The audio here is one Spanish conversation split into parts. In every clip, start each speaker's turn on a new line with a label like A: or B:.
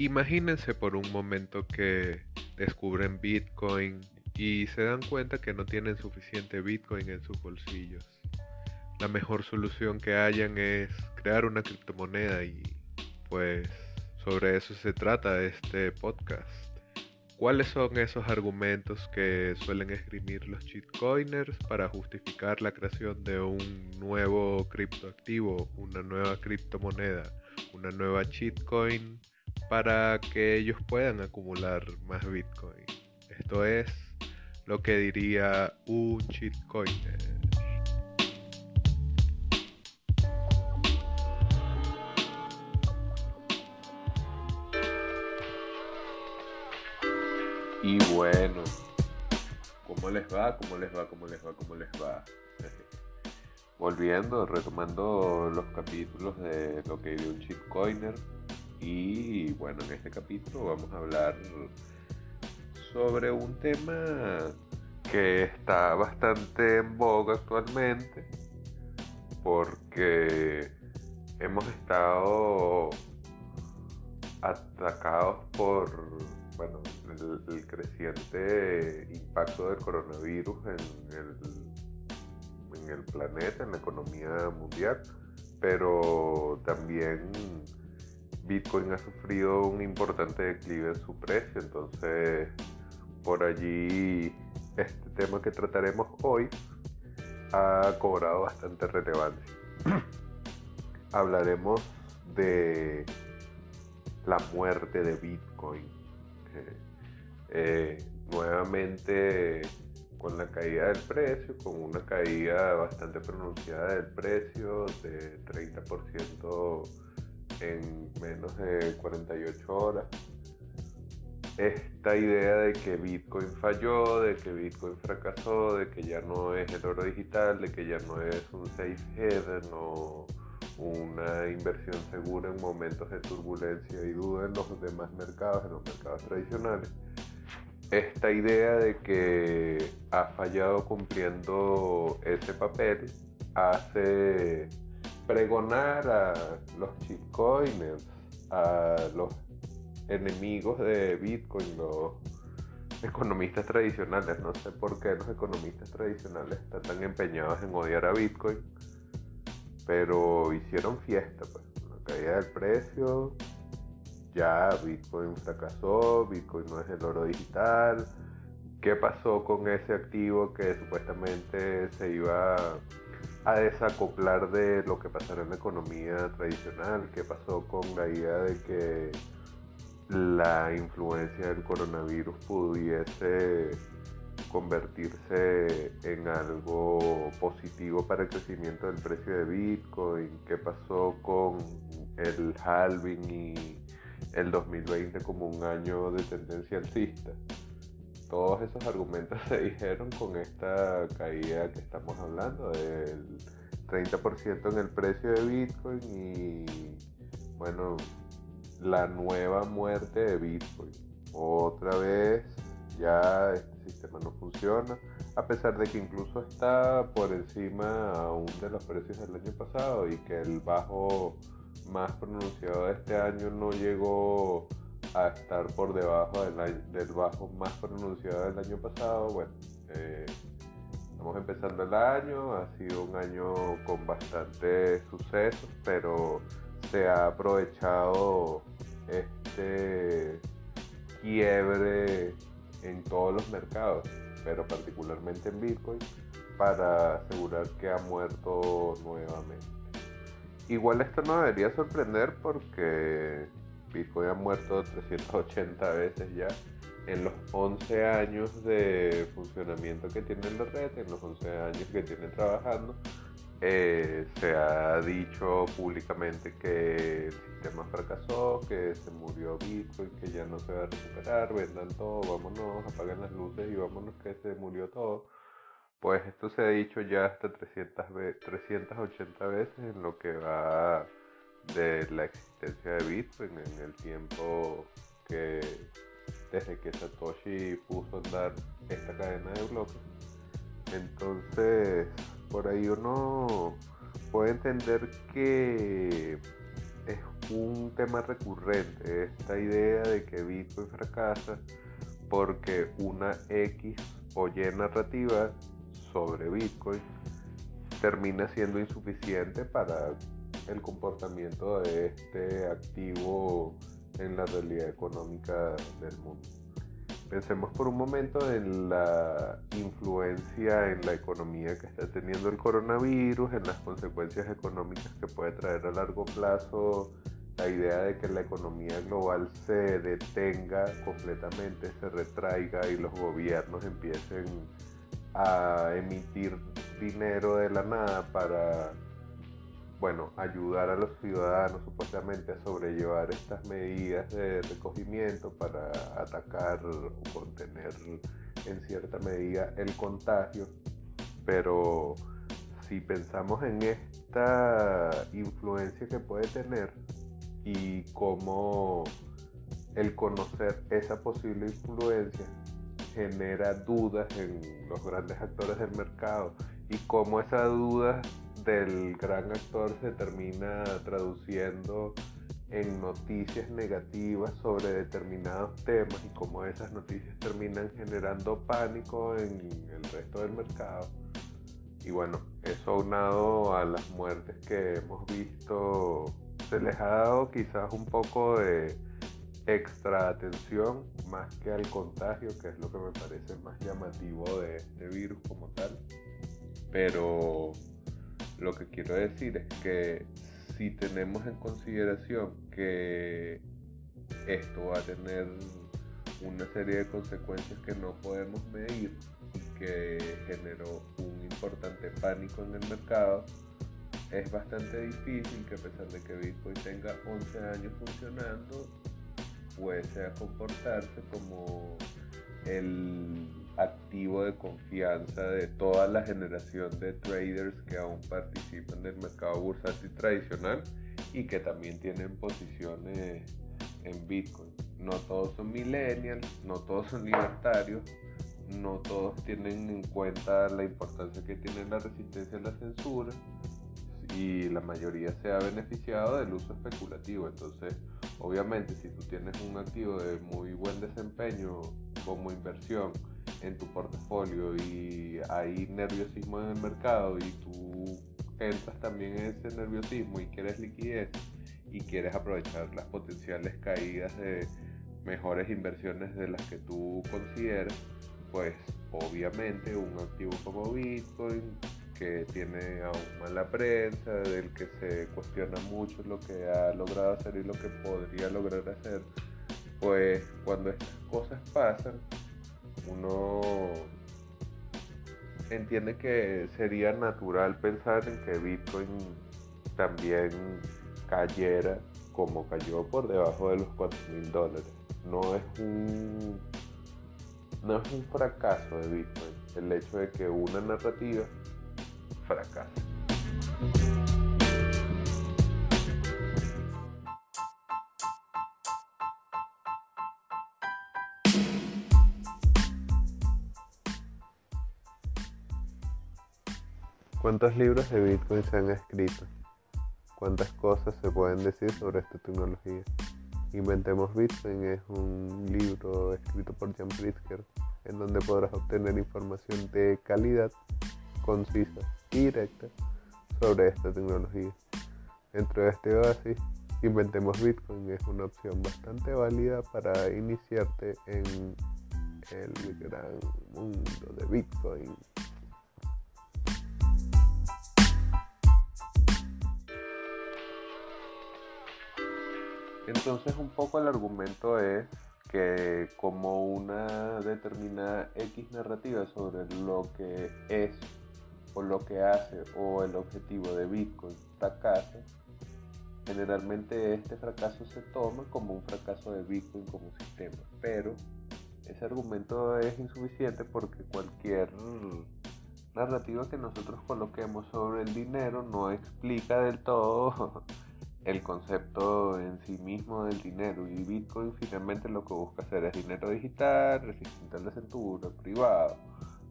A: Imagínense por un momento que descubren Bitcoin y se dan cuenta que no tienen suficiente Bitcoin en sus bolsillos. La mejor solución que hayan es crear una criptomoneda y pues sobre eso se trata este podcast. ¿Cuáles son esos argumentos que suelen esgrimir los shitcoiners para justificar la creación de un nuevo criptoactivo, una nueva criptomoneda, una nueva shitcoin para que ellos puedan acumular más Bitcoin? Esto es lo que diría un shitcoiner. Y bueno, ¿cómo les va? ¿Cómo les va? ¿Cómo les va? ¿Cómo les va? Volviendo, retomando los capítulos de lo que vive un shitcoiner. Y bueno, en este capítulo vamos a hablar sobre un tema que está bastante en boga actualmente porque hemos estado atacados por bueno, el, creciente impacto del coronavirus en el, en el planeta, en la economía mundial, pero también Bitcoin ha sufrido un importante declive en su precio, entonces por allí este tema que trataremos hoy ha cobrado bastante relevancia. Hablaremos de la muerte de Bitcoin eh, nuevamente con la caída del precio, con una caída bastante pronunciada del precio de 30% en menos de 48 horas. Esta idea de que Bitcoin falló, de que Bitcoin fracasó, de que ya no es el oro digital, de que ya no es un safe haven o una inversión segura en momentos de turbulencia y duda en los demás mercados, en los mercados tradicionales. Esta idea de que ha fallado cumpliendo ese papel hace pregonar a los shitcoiners, a los enemigos de Bitcoin, los economistas tradicionales. No sé por qué los economistas tradicionales están tan empeñados en odiar a Bitcoin pero hicieron fiesta, pues, la caída del precio, ya Bitcoin fracasó, Bitcoin no es el oro digital, ¿qué pasó con ese activo que supuestamente se iba a desacoplar de lo que pasara en la economía tradicional? ¿Qué pasó con la idea de que la influencia del coronavirus pudiese convertirse en algo positivo para el crecimiento del precio de Bitcoin, qué pasó con el halving y el 2020 como un año de tendencia alcista. Todos esos argumentos se dijeron con esta caída que estamos hablando del 30% en el precio de Bitcoin y bueno, la nueva muerte de Bitcoin. Otra vez ya este sistema no funciona, a pesar de que incluso está por encima aún de los precios del año pasado y que el bajo más pronunciado de este año no llegó a estar por debajo del, del bajo más pronunciado del año pasado. Bueno, eh, estamos empezando el año, ha sido un año con bastantes sucesos, pero se ha aprovechado este quiebre en todos los mercados, pero particularmente en Bitcoin, para asegurar que ha muerto nuevamente. Igual esto no debería sorprender porque Bitcoin ha muerto 380 veces ya en los 11 años de funcionamiento que tiene la red, en los 11 años que tiene trabajando. Eh, se ha dicho públicamente que el sistema fracasó, que se murió Bitcoin, que ya no se va a recuperar, vendan todo, vámonos, apaguen las luces y vámonos que se murió todo. Pues esto se ha dicho ya hasta 300 380 veces en lo que va de la existencia de Bitcoin en el tiempo que desde que Satoshi puso a andar esta cadena de bloques. Entonces, por ahí uno puede entender que es un tema recurrente, esta idea de que Bitcoin fracasa porque una X o Y narrativa sobre Bitcoin termina siendo insuficiente para el comportamiento de este activo en la realidad económica del mundo. Pensemos por un momento en la influencia en la economía que está teniendo el coronavirus, en las consecuencias económicas que puede traer a largo plazo la idea de que la economía global se detenga completamente, se retraiga y los gobiernos empiecen a emitir dinero de la nada para bueno, ayudar a los ciudadanos supuestamente a sobrellevar estas medidas de recogimiento para atacar o contener en cierta medida el contagio. Pero si pensamos en esta influencia que puede tener y cómo el conocer esa posible influencia genera dudas en los grandes actores del mercado y cómo esas dudas del gran actor se termina traduciendo en noticias negativas sobre determinados temas y cómo esas noticias terminan generando pánico en el resto del mercado. Y bueno, eso aunado a las muertes que hemos visto, se les ha dado quizás un poco de extra atención más que al contagio, que es lo que me parece más llamativo de este virus como tal. Pero lo que quiero decir es que si tenemos en consideración que esto va a tener una serie de consecuencias que no podemos medir y que generó un importante pánico en el mercado, es bastante difícil que a pesar de que Bitcoin tenga 11 años funcionando, puede a comportarse como el activo de confianza de toda la generación de traders que aún participan del mercado bursátil tradicional y que también tienen posiciones en Bitcoin. No todos son millennials, no todos son libertarios, no todos tienen en cuenta la importancia que tiene la resistencia a la censura y la mayoría se ha beneficiado del uso especulativo. Entonces, obviamente, si tú tienes un activo de muy buen desempeño como inversión, en tu portafolio y hay nerviosismo en el mercado y tú entras también en ese nerviosismo y quieres liquidez y quieres aprovechar las potenciales caídas de mejores inversiones de las que tú consideras, pues obviamente un activo como Bitcoin que tiene aún mala prensa, del que se cuestiona mucho lo que ha logrado hacer y lo que podría lograr hacer, pues cuando estas cosas pasan, uno entiende que sería natural pensar en que Bitcoin también cayera como cayó por debajo de los 4 mil dólares. No es un no es un fracaso de Bitcoin el hecho de que una narrativa fracase. ¿Cuántos libros de Bitcoin se han escrito? ¿Cuántas cosas se pueden decir sobre esta tecnología? Inventemos Bitcoin es un libro escrito por Jan Pritzker en donde podrás obtener información de calidad, concisa y directa sobre esta tecnología. Dentro de este oasis, Inventemos Bitcoin es una opción bastante válida para iniciarte en el gran mundo de Bitcoin. Entonces un poco el argumento es que como una determinada X narrativa sobre lo que es o lo que hace o el objetivo de Bitcoin fracasa, generalmente este fracaso se toma como un fracaso de Bitcoin como sistema, pero ese argumento es insuficiente porque cualquier narrativa que nosotros coloquemos sobre el dinero no explica del todo el concepto en sí mismo del dinero y Bitcoin finalmente lo que busca hacer es dinero digital, resistente a la privado,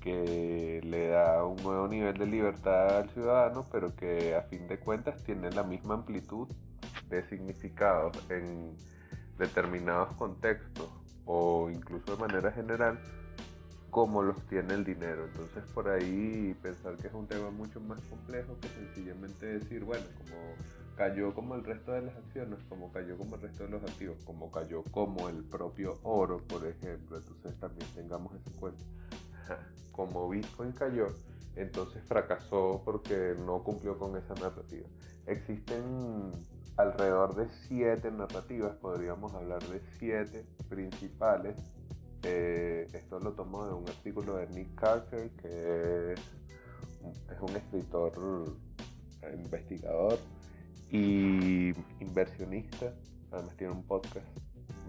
A: que le da un nuevo nivel de libertad al ciudadano, pero que a fin de cuentas tiene la misma amplitud de significados en determinados contextos o incluso de manera general como los tiene el dinero. Entonces por ahí pensar que es un tema mucho más complejo que sencillamente decir, bueno, como cayó como el resto de las acciones, como cayó como el resto de los activos, como cayó como el propio oro, por ejemplo, entonces también tengamos ese cuenta. Como Bitcoin cayó, entonces fracasó porque no cumplió con esa narrativa. Existen alrededor de siete narrativas, podríamos hablar de siete principales eh, esto lo tomo de un artículo de Nick Carter, que es, un escritor, eh, investigador y inversionista. Además tiene un podcast.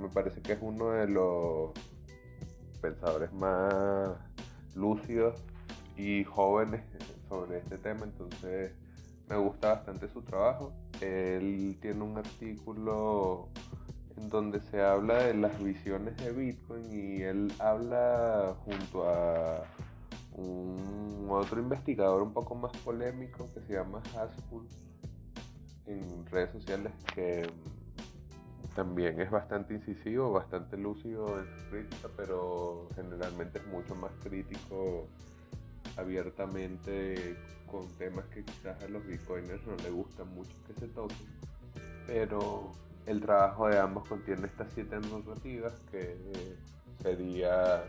A: Me parece que es uno de los pensadores más lúcidos y jóvenes sobre este tema. Entonces me gusta bastante su trabajo. Él tiene un artículo en donde se habla de las visiones de Bitcoin y él habla junto a un otro investigador un poco más polémico que se llama Haspul en redes sociales que también es bastante incisivo, bastante lúcido en su crítica, pero generalmente es mucho más crítico abiertamente con temas que quizás a los bitcoiners no les gustan mucho que se toquen. Pero el trabajo de ambos contiene estas siete narrativas que sería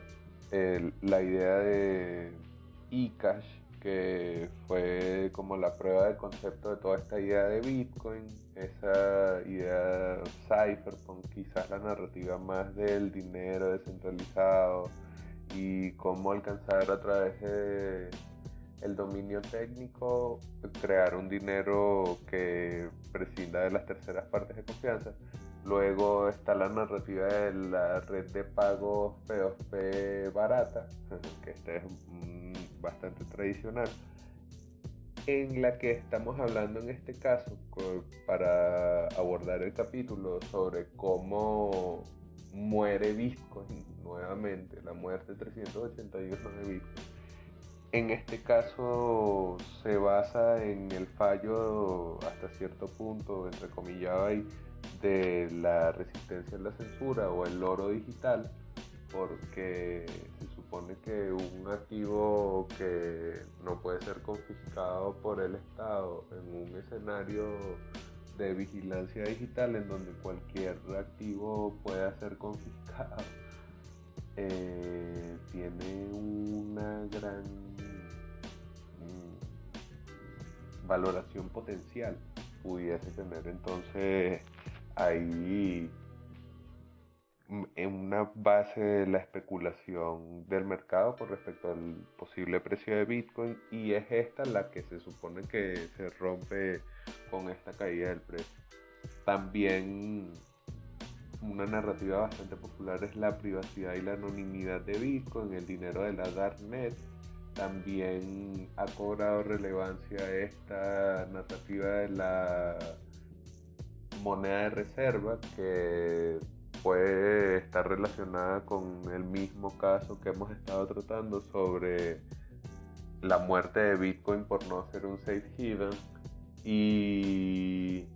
A: la idea de eCash, que fue como la prueba de concepto de toda esta idea de Bitcoin, esa idea cypherpunk, quizás la narrativa más del dinero descentralizado y cómo alcanzar a través de el dominio técnico, crear un dinero que prescinda de las terceras partes de confianza. Luego está la narrativa de la red de pagos P2P barata, que este es bastante tradicional, en la que estamos hablando en este caso para abordar el capítulo sobre cómo muere Bitcoin nuevamente, la muerte 381 de Bitcoin en este caso se basa en el fallo hasta cierto punto, entre comillas, de la resistencia a la censura o el oro digital, porque supone que un activo que no puede ser confiscado por el Estado en un escenario de vigilancia digital en donde cualquier activo pueda ser confiscado eh, tiene una gran mm, valoración potencial. Pudiese tener entonces ahí en una base de la especulación del mercado con respecto al posible precio de Bitcoin y es esta la que se supone que se rompe con esta caída del precio. También una narrativa bastante popular es la privacidad y la anonimidad de Bitcoin, el dinero de la Darknet. También ha cobrado relevancia esta narrativa de la moneda de reserva que puede estar relacionada con el mismo caso que hemos estado tratando sobre la muerte de Bitcoin por no ser un safe haven y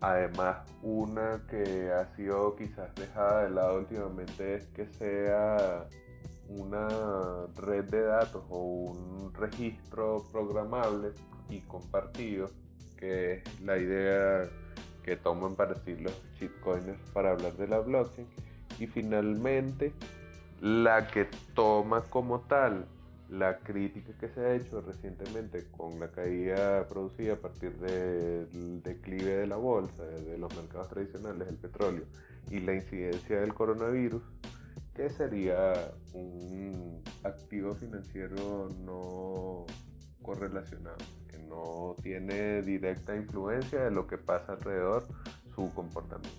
A: Además, una que ha sido quizás dejada de lado últimamente es que sea una red de datos o un registro programable y compartido, que es la idea que toman para decir los shitcoiners para hablar de la blockchain. Y finalmente, la que toma como tal la crítica que se ha hecho recientemente con la caída producida a partir del declive de la bolsa, de los mercados tradicionales, del petróleo y la incidencia del coronavirus, que sería un activo financiero no correlacionado, no tiene directa influencia de lo que pasa alrededor su comportamiento.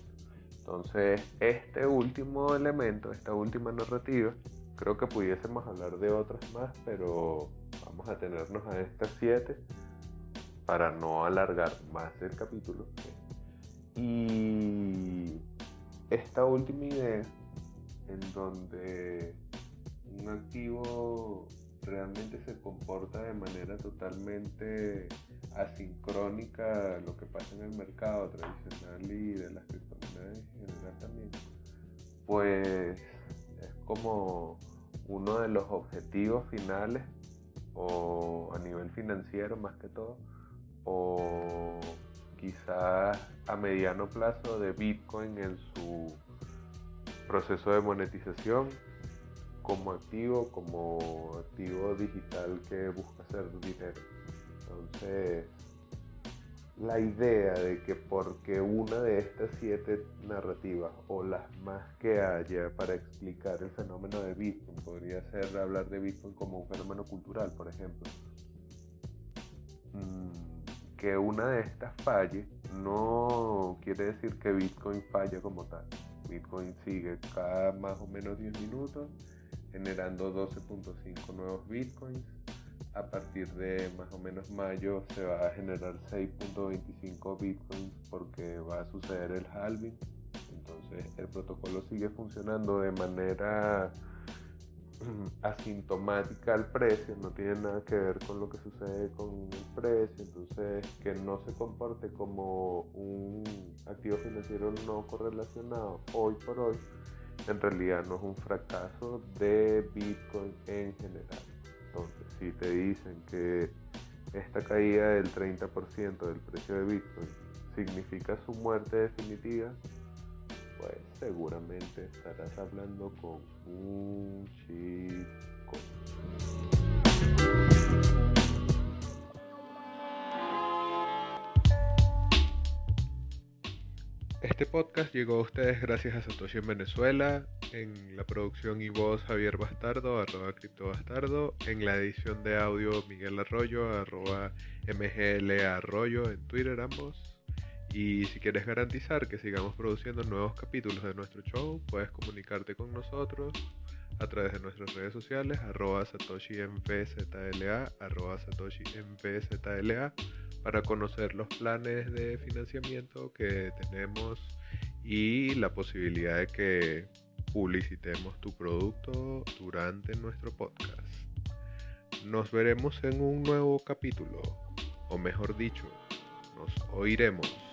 A: Entonces, este último elemento, esta última narrativa, Creo que pudiésemos hablar de otras más, pero vamos a tenernos a estas siete para no alargar más el capítulo. Y esta última idea, en donde un activo realmente se comporta de manera totalmente asincrónica lo que pasa en el mercado tradicional y de las criptomonedas en general también, pues es como uno de los objetivos finales o a nivel financiero más que todo o quizás a mediano plazo de Bitcoin en su proceso de monetización como activo, como activo digital que busca hacer dinero. Entonces, la idea de que porque una de estas siete narrativas o las más que haya para explicar el fenómeno de Bitcoin podría ser hablar de Bitcoin como un fenómeno cultural, por ejemplo. Mm, que una de estas falle no quiere decir que Bitcoin falle como tal. Bitcoin sigue cada más o menos 10 minutos generando 12.5 nuevos Bitcoins. A partir de más o menos mayo se va a generar 6.25 bitcoins porque va a suceder el halving. Entonces el protocolo sigue funcionando de manera asintomática al precio, no tiene nada que ver con lo que sucede con el precio, entonces que no se comporte como un activo financiero no correlacionado hoy por hoy, en realidad no es un fracaso de Bitcoin en general. Entonces, si te dicen que esta caída del 30% del precio de Bitcoin significa su muerte definitiva, pues seguramente estarás hablando con un chico. Este podcast llegó a ustedes gracias a Satoshi en Venezuela, en la producción y voz Javier Bastardo, arroba Cripto Bastardo, en la edición de audio Miguel Arroyo, arroba MGL Arroyo en Twitter ambos. Y si quieres garantizar que sigamos produciendo nuevos capítulos de nuestro show, puedes comunicarte con nosotros a través de nuestras redes sociales, arroba SatoshiMPZLA, arroba SatoshiMPZLA para conocer los planes de financiamiento que tenemos y la posibilidad de que publicitemos tu producto durante nuestro podcast. Nos veremos en un nuevo capítulo, o mejor dicho, nos oiremos.